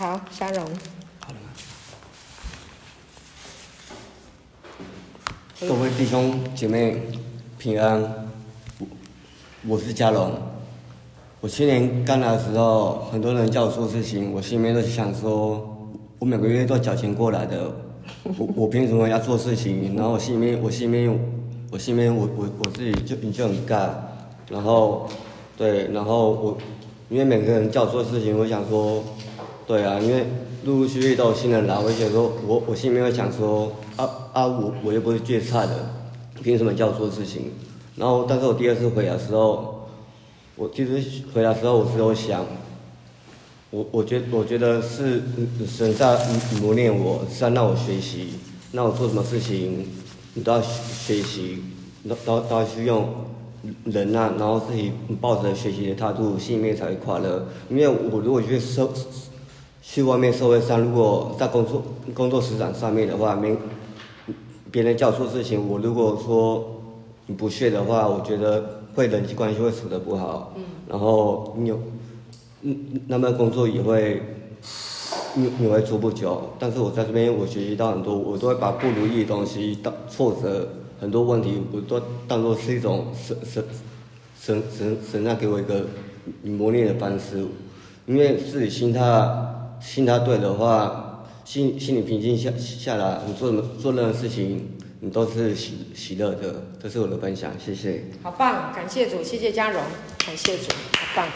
好，嘉荣。好了吗？各位弟兄姐妹平安，我我是嘉荣。我去年刚来的时候，很多人叫我做事情，我心里面都想说，我每个月都缴钱过来的，我我凭什么要做事情？然后我心里面，我心里面，我心里面，我我我自己就你就很干，然后对，然后我因为每个人叫我做事情，我想说，对啊，因为陆陆续续都有新人来，我想说，我我心里面会想说，啊啊，我我又不是最差的，凭什么叫我做事情？然后，但是我第二次回来的时候。我其实回来的时候，我只有想，我我觉我觉得是神在磨练我，是在让我学习，让我做什么事情，你都要学习，都都都要去用忍耐，然后自己抱着学习的态度，心里面才会快乐。因为我如果去社去外面社会上，如果在工作工作职场上面的话，没别人叫我做事情，我如果说你不屑的话，我觉得。会人际关系会处的不好，嗯，然后你有，嗯，那么工作也会，你你会做不久。但是我在这边我学习到很多，我都会把不如意的东西、当挫折、很多问题，我都当做是一种神神神神神在给我一个磨练的方式。因为自己心态心态对的话，心心里平静下下来，你做什么做任何事情。你都是喜喜乐的，这是我的分享，谢谢。好棒，感谢主，谢谢嘉荣，感谢主，好棒。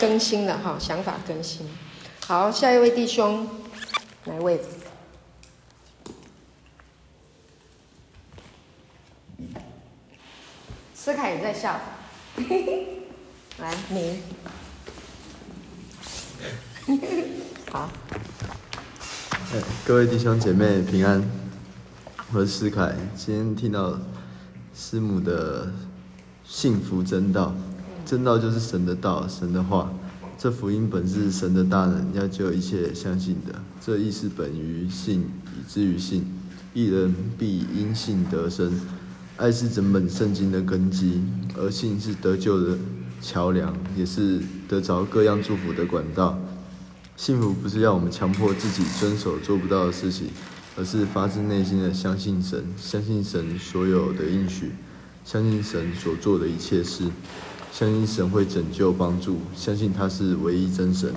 更新了哈，想法更新。好，下一位弟兄，哪位？思凯也在笑，来你，好。各位弟兄姐妹平安。我是思凯，今天听到师母的幸福真道，真道就是神的道，神的话。这福音本是神的大能，要救一切相信的。这意是本于信，以至于信。一人必因信得生。爱是整本圣经的根基，而信是得救的桥梁，也是得着各样祝福的管道。幸福不是要我们强迫自己遵守做不到的事情。而是发自内心的相信神，相信神所有的应许，相信神所做的一切事，相信神会拯救帮助，相信他是唯一真神。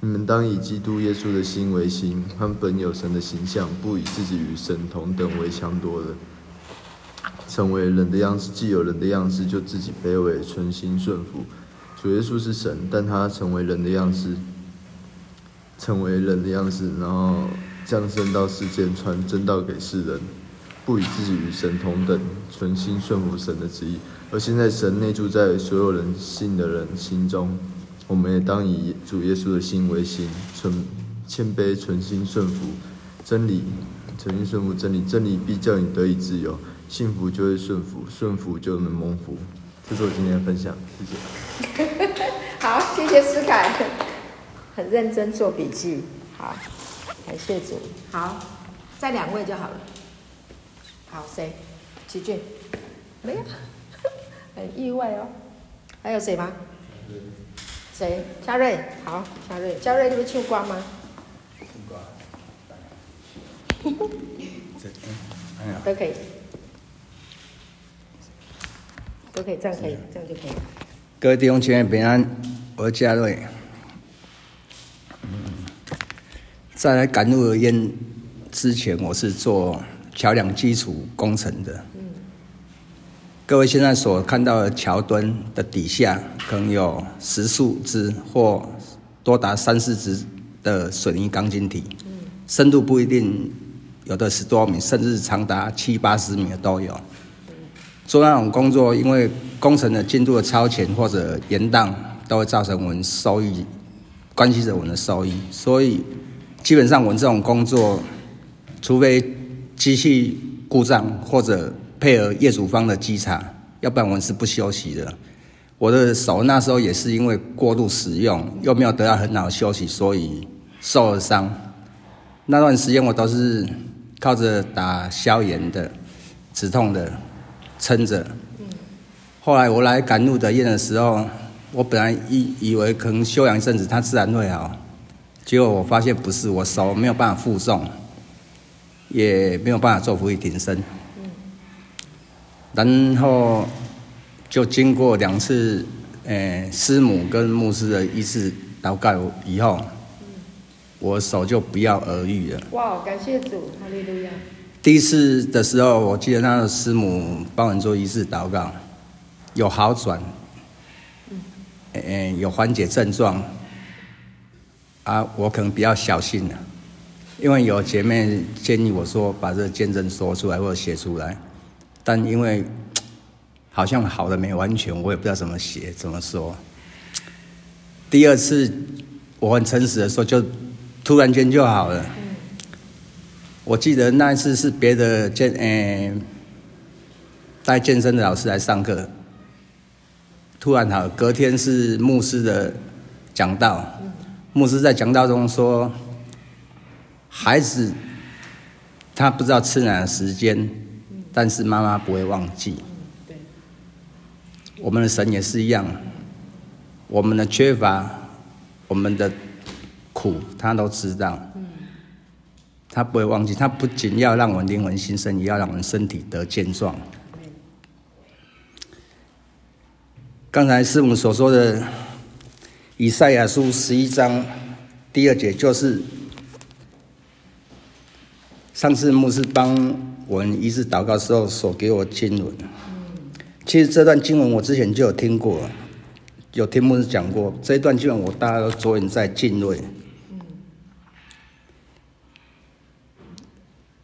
你们当以基督耶稣的心为心，和本有神的形象，不以自己与神同等为强夺的，成为人的样式，既有人的样式，就自己卑微，存心顺服。主耶稣是神，但他成为人的样式，成为人的样式，然后。降生到世间，传真道给世人，不以自己与神同等，存心顺服神的旨意。而现在，神内住在所有人信的人心中，我们也当以主耶稣的心为心，存谦卑，存心顺服真理，存心顺服真理。真理必叫你得以自由，幸福就会顺服，顺服就能蒙福。这是我今天的分享，谢谢。好，谢谢思凯，很认真做笔记，好。感谢主，好，再两位就好了。好，谁？齐俊，没有，很意外哦。还有谁吗？谁？嘉瑞，好，嘉瑞，嘉瑞，你会唱歌吗？唱歌。都可以，都可以，这样可以，这样就可以。各位弟兄姐妹平安，我是嘉瑞。在来赶路而言之前，我是做桥梁基础工程的。各位现在所看到的桥墩的底下，可能有十数只或多达三四只的水泥钢筋体，深度不一定，有的十多米，甚至长达七八十米的都有。做那种工作，因为工程的进度的超前或者延宕，都会造成我们收益，关系着我们的收益，所以。基本上我们这种工作，除非机器故障或者配合业主方的稽查，要不然我们是不休息的。我的手那时候也是因为过度使用，又没有得到很好的休息，所以受了伤。那段时间我都是靠着打消炎的、止痛的撑着。后来我来赶路的验的时候，我本来以以为可能休养一阵子，它自然会好。结果我发现不是，我手没有办法负重，也没有办法做伏地挺身。然后就经过两次，诶，师母跟牧师的一次祷告以后，我手就不药而愈了。哇，感谢主，哈利路亚。第一次的时候，我记得那个师母帮我做一次祷告，有好转，嗯，有缓解症状。啊，我可能比较小心了，因为有姐妹建议我说把这个见证说出来或者写出来，但因为 好像好的没完全，我也不知道怎么写怎么说。第二次我很诚实的说，就突然间就好了。我记得那一次是别的健，诶，带健身的老师来上课，突然好，隔天是牧师的讲道，牧师在讲道中说，孩子他不知道吃奶的时间，但是妈妈不会忘记。我们的神也是一样，我们的缺乏，我们的苦，他都知道。他不会忘记，他不仅要让我们灵魂新生，也要让我们身体得健壮。刚才师母所说的以赛亚书十一章第二节，就是上次牧师帮我们医治祷告时候所给我经文。其实这段经文我之前就有听过，有听牧师讲过。这一段经文我大家都着眼在敬畏。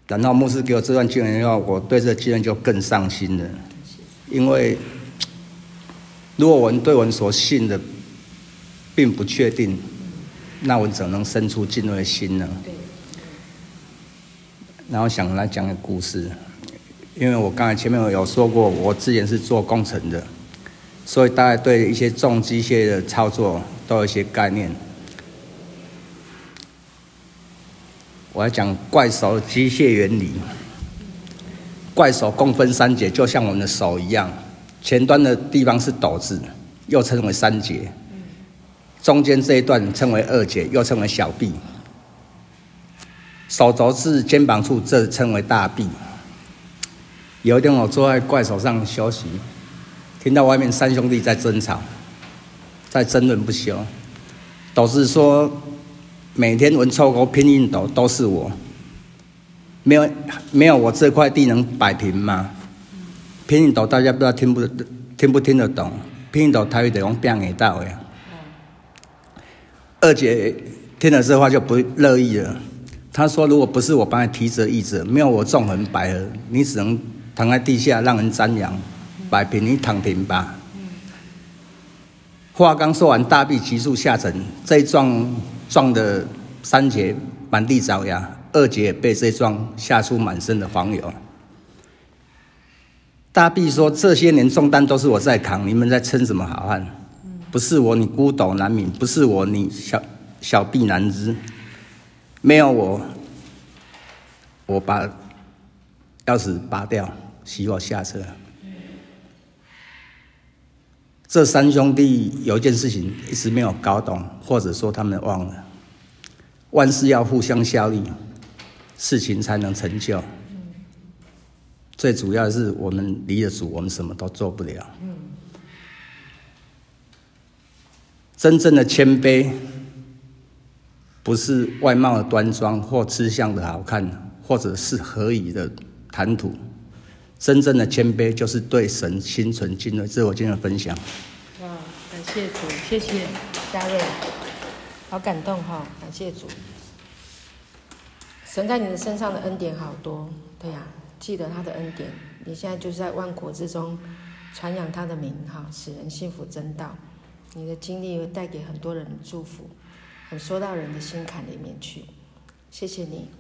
然后牧师给我这段经文以后，我对这个经文就更上心了。因为如果我们对我们所信的并不确定，那我怎能生出敬畏的心呢？然后想来讲个故事，因为我刚才前面有说过，我之前是做工程的，所以大概对一些重机械的操作都有一些概念。我要讲怪手机械原理。怪手共分三节，就像我们的手一样，前端的地方是斗子，又称为三节；中间这一段称为二节，又称为小臂；手肘至肩膀处，这称为大臂。有一天，我坐在怪手上休息，听到外面三兄弟在争吵，在争论不休。斗子说。每天闻臭沟拼命斗都是我，没有没有我这块地能摆平吗？拼命斗大家不知道听不听不听得懂？拼命斗台语得用变给到呀。二姐听了这话就不乐意了，她说：“如果不是我帮你提着椅子，没有我纵横捭阖，你只能躺在地下让人瞻仰，摆平你躺平吧。”话刚说完，大臂急速下沉，这一撞。撞的三姐满地找牙，二节被这撞吓出满身的黄油。大臂说：“这些年重担都是我在扛，你们在称什么好汉？不是我，你孤斗难免；不是我，你小小臂难支。没有我，我把钥匙拔掉，熄火下车。”这三兄弟有一件事情一直没有搞懂，或者说他们忘了。万事要互相效力，事情才能成就。最主要的是我们离了主，我们什么都做不了。真正的谦卑，不是外貌的端庄或吃相的好看，或者是何以的谈吐。真正的谦卑就是对神心存敬畏。这是我今天的分享。哇，感谢主，谢谢嘉瑞，好感动哈、哦！感谢主，神在你的身上的恩典好多，对呀、记得他的恩典。你现在就是在万国之中传扬他的名哈，使人信服真道。你的经历会带给很多人的祝福，很说到人的心坎里面去。谢谢你，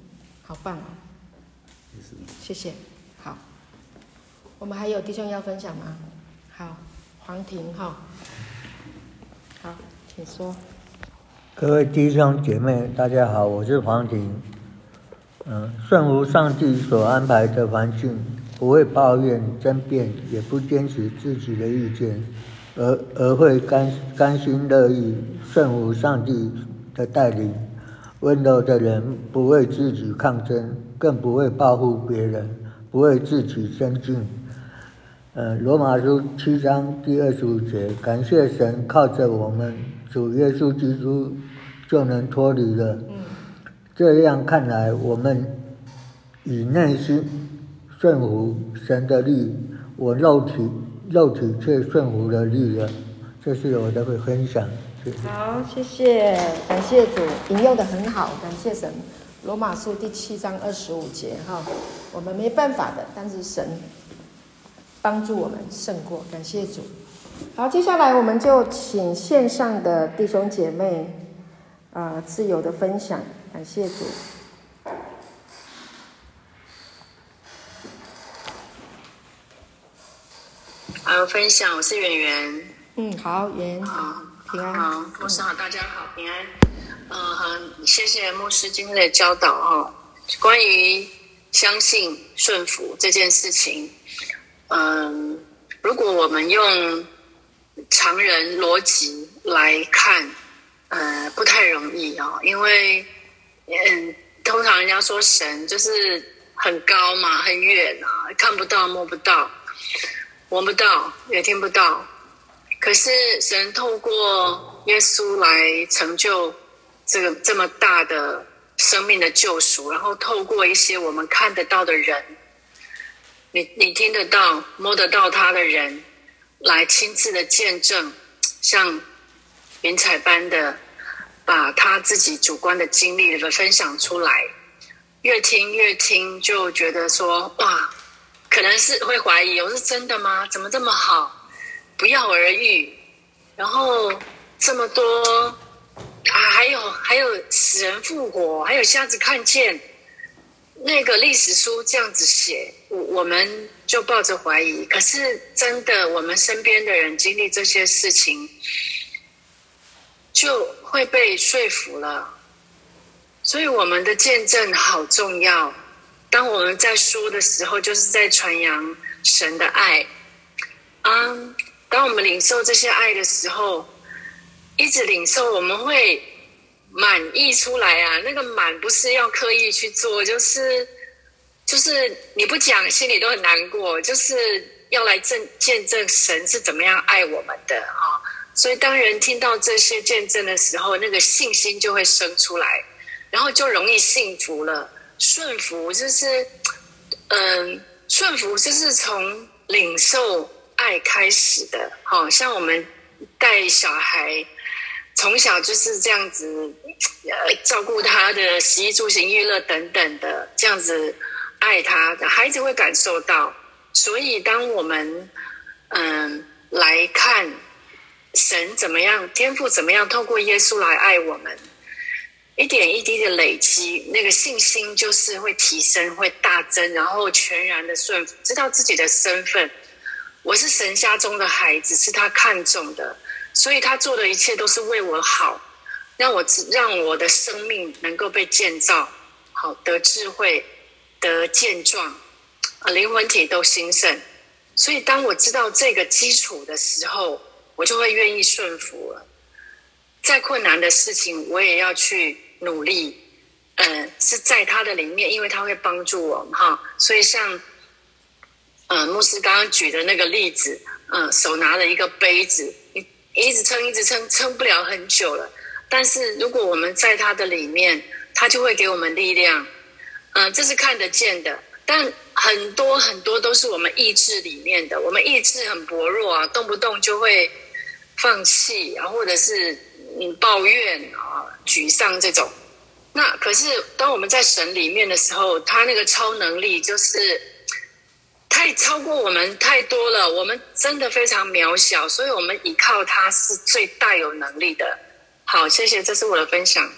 好棒哦！谢谢，好。我们还有弟兄要分享吗？好，黄婷哈，好，请说。各位弟兄姐妹，大家好，我是黄婷。嗯，顺服上帝所安排的环境，不会抱怨、争辩，也不坚持自己的意见，而而会甘甘心乐意顺服上帝的带领，温柔的人不为自己抗争，更不会报复别人，不为自己争进。呃，罗马书七章第二十五节，感谢神，靠着我们主耶稣基督就能脱离了。嗯，这样看来，我们以内心顺服神的力，我肉体肉体却顺服了力了。这是我的分享。好，谢谢，感谢主，引用的很好，感谢神。罗马书第七章二十五节，哈，我们没办法的，但是神。帮助我们胜过，感谢主。好，接下来我们就请线上的弟兄姐妹，啊、自由的分享，感谢主。好，分享，我是圆圆。嗯，好，圆。好，平安。好，牧师好，大家好，平安。嗯，好，谢谢牧师今天的教导哦，关于相信顺服这件事情。嗯，如果我们用常人逻辑来看，呃，不太容易啊、哦，因为嗯，通常人家说神就是很高嘛，很远啊，看不到、摸不到、闻不到、也听不到。可是神透过耶稣来成就这个这么大的生命的救赎，然后透过一些我们看得到的人。你你听得到、摸得到他的人，来亲自的见证，像云彩般的把他自己主观的经历的分享出来，越听越听就觉得说哇，可能是会怀疑，我是真的吗？怎么这么好，不药而愈，然后这么多啊，还有还有死人复活，还有瞎子看见。那个历史书这样子写，我我们就抱着怀疑。可是真的，我们身边的人经历这些事情，就会被说服了。所以我们的见证好重要。当我们在说的时候，就是在传扬神的爱。啊，当我们领受这些爱的时候，一直领受，我们会。满溢出来啊！那个满不是要刻意去做，就是就是你不讲，心里都很难过。就是要来证见证神是怎么样爱我们的啊！所以当人听到这些见证的时候，那个信心就会生出来，然后就容易幸福了。顺服就是，嗯，顺服就是从领受爱开始的。好像我们带小孩。从小就是这样子，呃，照顾他的食衣住行娱乐等等的，这样子爱他，孩子会感受到。所以，当我们嗯来看神怎么样，天父怎么样，透过耶稣来爱我们，一点一滴的累积，那个信心就是会提升，会大增，然后全然的顺服，知道自己的身份，我是神家中的孩子，是他看重的。所以他做的一切都是为我好，让我让我的生命能够被建造好，得智慧，得健壮，啊，灵魂体都兴盛。所以当我知道这个基础的时候，我就会愿意顺服了。再困难的事情，我也要去努力。嗯，是在他的里面，因为他会帮助我们哈。所以像，嗯，牧师刚刚举的那个例子，嗯，手拿了一个杯子。一直撑，一直撑，撑不了很久了。但是如果我们在他的里面，他就会给我们力量。嗯、这是看得见的。但很多很多都是我们意志里面的，我们意志很薄弱啊，动不动就会放弃啊，或者是你抱怨啊、沮丧这种。那可是当我们在神里面的时候，他那个超能力就是。太超过我们太多了，我们真的非常渺小，所以我们依靠他是最大有能力的。好，谢谢，这是我的分享。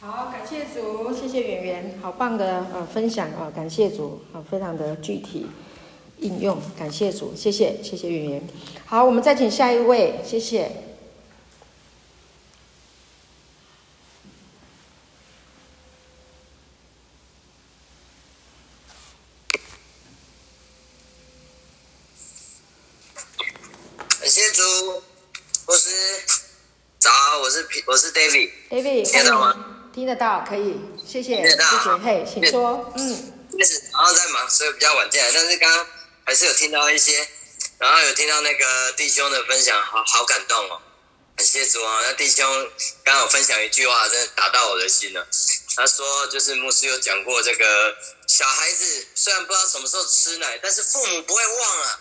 好，感谢主，谢谢圆圆，好棒的呃分享啊，感谢主，好，非常的具体应用，感谢主，谢谢，谢谢圆圆。好，我们再请下一位，谢谢。我是 David，David，听到吗？听得到，可以，谢谢，谢谢，嘿，请说，嗯。开始，然后在忙，所以比较晚进来，但是刚刚还是有听到一些，然后有听到那个弟兄的分享，好好感动哦，感谢主啊！那弟兄刚刚有分享一句话，真的打到我的心了。他说，就是牧师有讲过，这个小孩子虽然不知道什么时候吃奶，但是父母不会忘了，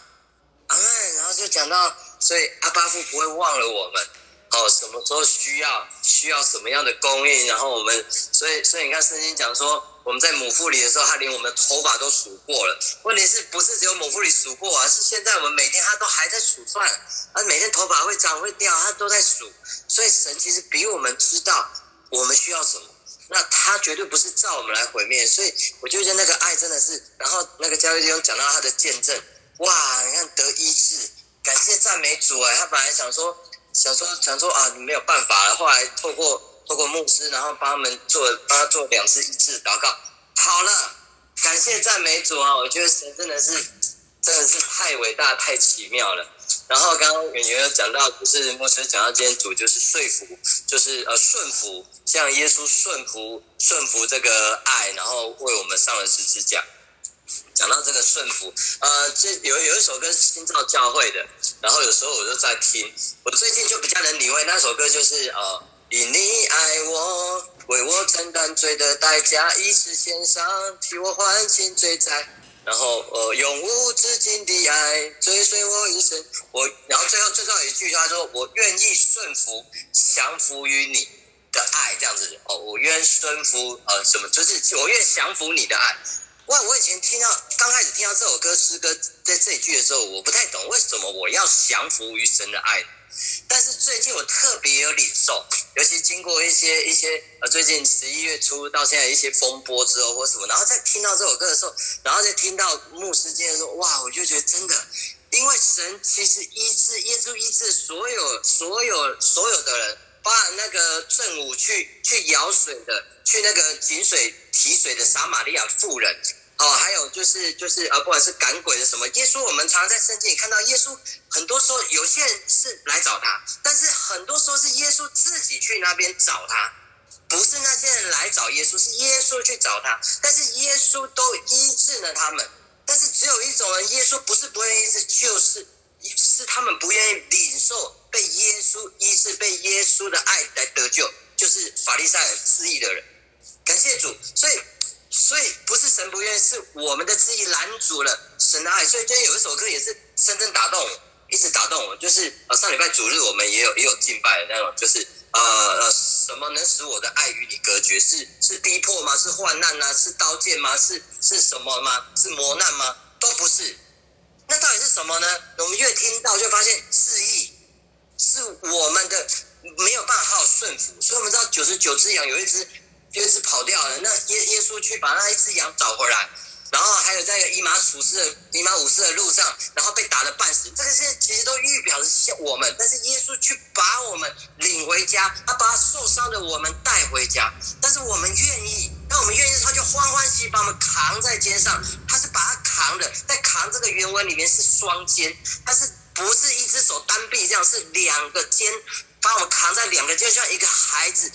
阿们。然后就讲到，所以阿爸父不会忘了我们。哦，什么时候需要需要什么样的供应？然后我们，所以所以你看圣经讲说，我们在母腹里的时候，他连我们的头发都数过了。问题是不是只有母腹里数过啊？是现在我们每天他都还在数算，啊，每天头发会长会掉，他都在数。所以神其实比我们知道我们需要什么，那他绝对不是照我们来毁灭。所以我就觉得那个爱真的是，然后那个教会弟兄讲到他的见证，哇，你看得医治，感谢赞美主哎，他本来想说。想说想说啊，你没有办法了。后来透过透过牧师，然后帮他们做帮他做两次一次祷告，好了，感谢赞美主啊！我觉得神真的是真的是太伟大太奇妙了。然后刚刚演员有讲到，就是牧师讲到今天主就是说服，就是呃顺服，像耶稣顺服顺服这个爱，然后为我们上了十字架。讲到这个顺服，呃，这有有一首歌是新造教会的，然后有时候我就在听，我最近就比较能领会那首歌，就是呃，因你爱我，为我承担罪的代价，一次献上，替我还清罪债，然后呃，永无止境的爱追随我一生，我，然后最后最后一句他说，我愿意顺服，降服于你的爱，这样子。哦，我愿顺服，呃，什么，就是我愿降服你的爱。哇！我以前听到刚开始听到这首歌诗歌在这一句的时候，我不太懂为什么我要降服于神的爱。但是最近我特别有领受，尤其经过一些一些呃，最近十一月初到现在一些风波之后或什么，然后再听到这首歌的时候，然后再听到牧师接着说，哇！我就觉得真的，因为神其实医治耶稣医治所有所有所有的人。把那个正午去去舀水的，去那个井水提水的撒玛利亚妇人，哦，还有就是就是呃，不管是赶鬼的什么，耶稣，我们常常在圣经里看到耶稣，很多时候有些人是来找他，但是很多时候是耶稣自己去那边找他，不是那些人来找耶稣，是耶稣去找他，但是耶稣都医治了他们，但是只有一种人，耶稣不是不愿意医治，就是。是他们不愿意领受被耶稣医治、被耶稣的爱来得救，就是法利赛人自义的人。感谢主，所以所以不是神不愿意，是我们的自义拦阻了神的爱。所以今天有一首歌也是深深打动我，一直打动我，就是呃上礼拜主日我们也有也有敬拜的那种，就是呃呃什么能使我的爱与你隔绝？是是逼迫吗？是患难吗？是刀剑吗？是是什么吗？是磨难吗？都不是。那到底是什么呢？我们越听到就发现，自义是我们的没有办法好顺服。所以我们知道九十九只羊有一只有一只跑掉了，那耶耶稣去把那一只羊找回来，然后还有在以马处事的以马忤斯的路上，然后被打得半死，这个是其实都预表的是我们，但是耶稣去把我们领回家，他把受伤的我们带回家，但是我们愿意。那我们愿意，他就欢欢喜喜把我们扛在肩上。他是把他扛的，在扛这个原文里面是双肩，他是不是一只手单臂这样？是两个肩把我们扛在两个肩，就像一个孩子，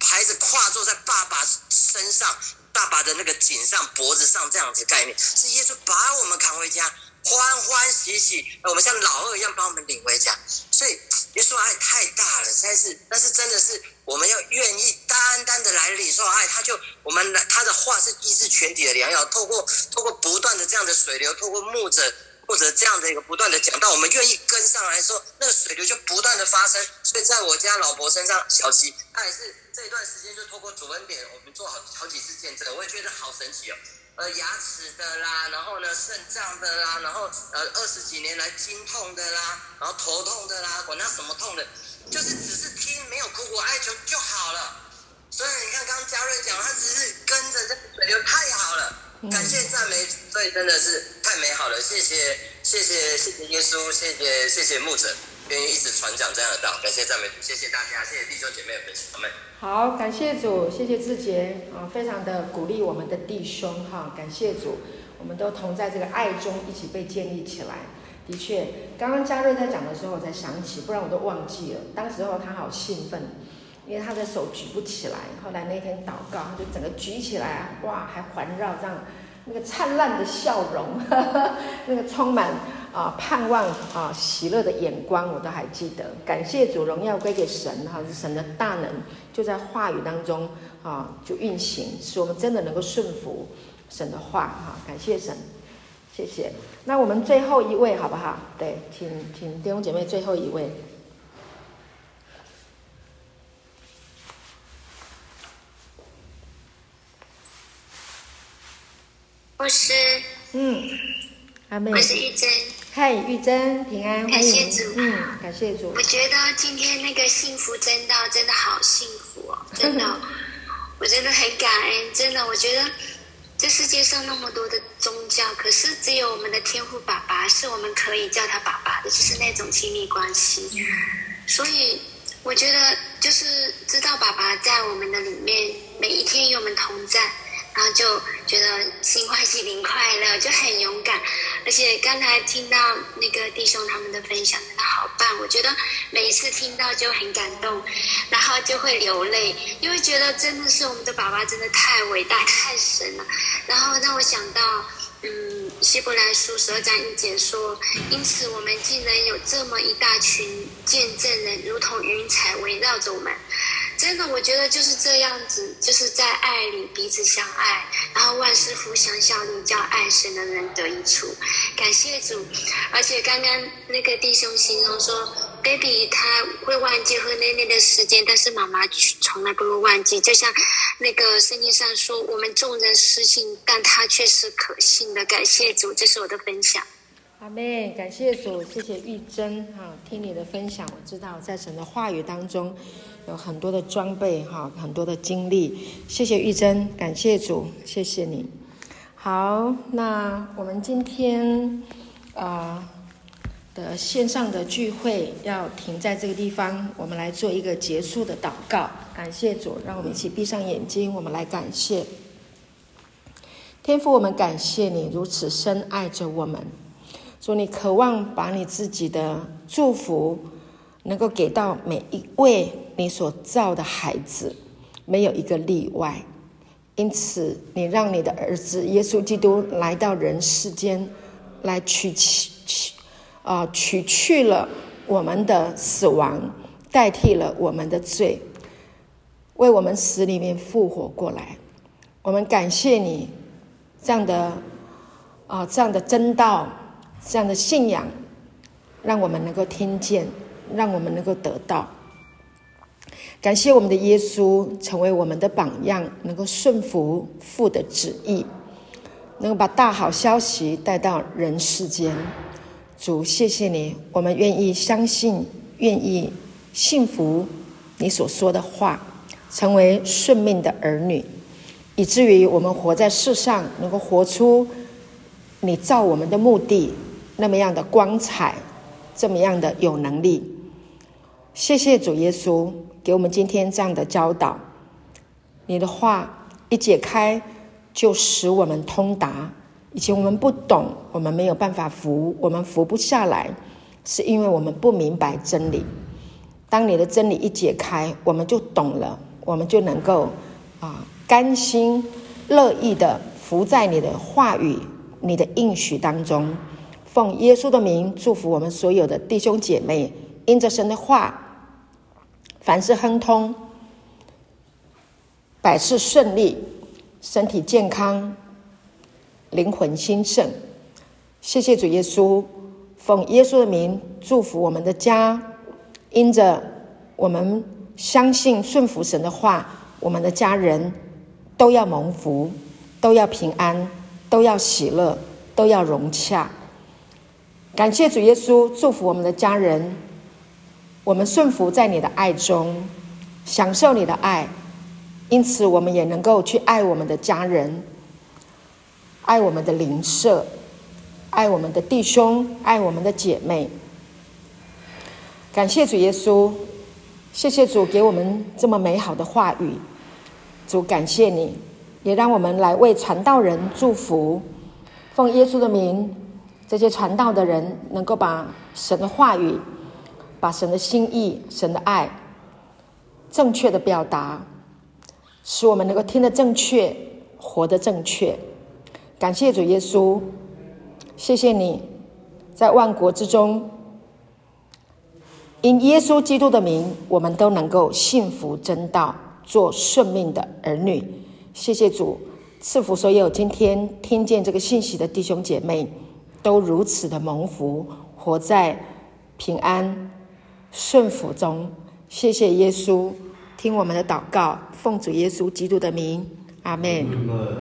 孩子跨坐在爸爸身上，爸爸的那个颈上、脖子上这样子概念，是耶稣把我们扛回家。欢欢喜喜，我们像老二一样把我们领回家，所以耶稣爱太大了，实在是，但是真的是我们要愿意单单的来领受爱，他就我们他的话是医治全体的良药，透过透过不断的这样的水流，透过牧者或者这样的一个不断的讲到，我们愿意跟上来说，那个水流就不断的发生。所以在我家老婆身上，小琪，他也是这一段时间就透过主恩点，我们做好好几次见证，我也觉得好神奇哦。呃，牙齿的啦，然后呢，肾脏的啦，然后呃，二十几年来经痛的啦，然后头痛的啦，管他什么痛的，就是只是听没有苦苦哀求就好了。所以你看，刚刚嘉瑞讲，他只是跟着这个水流，太好了，感谢赞美，所以真的是太美好了。谢谢，谢谢，谢谢耶稣，谢谢，谢谢牧者。愿意一直传讲这样的道，感谢赞美，谢谢大家，谢谢弟兄姐妹的分享，们。好，感谢主，谢谢志杰啊，非常的鼓励我们的弟兄哈，感谢主，我们都同在这个爱中一起被建立起来。的确，刚刚嘉瑞在讲的时候，我才想起，不然我都忘记了。当时候他好兴奋，因为他的手举不起来。后来那天祷告，他就整个举起来，哇，还环绕这样，那个灿烂的笑容，呵 呵那个充满啊盼望啊喜乐的眼光，我都还记得。感谢主，荣耀归给神哈，是神的大能就在话语当中啊就运行，使我们真的能够顺服神的话哈。感谢神，谢谢。那我们最后一位好不好？对，请请弟兄姐妹最后一位。我是，嗯，阿妹，我是玉珍，嗨，玉珍，平安，感谢主，嗯，感谢主。我觉得今天那个幸福真道真的好幸福哦，真的，我真的很感恩，真的，我觉得这世界上那么多的宗教，可是只有我们的天父爸爸是我们可以叫他爸爸的，就是那种亲密关系。所以我觉得就是知道爸爸在我们的里面，每一天与我们同在。然后就觉得心欢喜灵快乐，就很勇敢。而且刚才听到那个弟兄他们的分享，真的好棒。我觉得每一次听到就很感动，然后就会流泪，因为觉得真的是我们的爸爸真的太伟大、太神了。然后让我想到，嗯，希伯来书十二章一节说：“因此我们竟然有这么一大群见证人，如同云彩围绕着我们。”真的，我觉得就是这样子，就是在爱里彼此相爱，然后万事互相效力，叫爱神的人得益处。感谢主，而且刚刚那个弟兄形容说，baby 他会忘记喝奶奶的时间，但是妈妈从来不会忘记。就像那个圣经上说，我们众人失信，但他却是可信的。感谢主，这是我的分享。阿妹，感谢主，谢谢玉珍哈，听你的分享，我知道在神的话语当中。有很多的装备哈，很多的经历。谢谢玉珍，感谢主，谢谢你。好，那我们今天啊、的线上的聚会要停在这个地方，我们来做一个结束的祷告。感谢主，让我们一起闭上眼睛，我们来感谢天父。我们感谢你如此深爱着我们，主，你渴望把你自己的祝福能够给到每一位。你所造的孩子，没有一个例外。因此，你让你的儿子耶稣基督来到人世间，来取去取啊，取去了我们的死亡，代替了我们的罪，为我们死里面复活过来。我们感谢你这样的啊，这样的真道，这样的信仰，让我们能够听见，让我们能够得到。感谢我们的耶稣成为我们的榜样，能够顺服父的旨意，能够把大好消息带到人世间。主，谢谢你，我们愿意相信，愿意信服你所说的话，成为顺命的儿女，以至于我们活在世上，能够活出你造我们的目的，那么样的光彩，这么样的有能力。谢谢主耶稣。给我们今天这样的教导，你的话一解开，就使我们通达。以前我们不懂，我们没有办法服，我们服不下来，是因为我们不明白真理。当你的真理一解开，我们就懂了，我们就能够啊，甘心乐意的服在你的话语、你的应许当中。奉耶稣的名祝福我们所有的弟兄姐妹，因着神的话。凡事亨通，百事顺利，身体健康，灵魂兴盛。谢谢主耶稣，奉耶稣的名祝福我们的家。因着我们相信顺服神的话，我们的家人都要蒙福，都要平安，都要喜乐，都要融洽。感谢主耶稣，祝福我们的家人。我们顺服在你的爱中，享受你的爱，因此我们也能够去爱我们的家人，爱我们的邻舍，爱我们的弟兄，爱我们的姐妹。感谢主耶稣，谢谢主给我们这么美好的话语。主感谢你，也让我们来为传道人祝福，奉耶稣的名，这些传道的人能够把神的话语。把神的心意、神的爱正确的表达，使我们能够听得正确，活得正确。感谢主耶稣，谢谢你，在万国之中，因耶稣基督的名，我们都能够幸福真道，做顺命的儿女。谢谢主，赐福所有今天听见这个信息的弟兄姐妹，都如此的蒙福，活在平安顺服中。谢谢耶稣，听我们的祷告，奉主耶稣基督的名，阿门。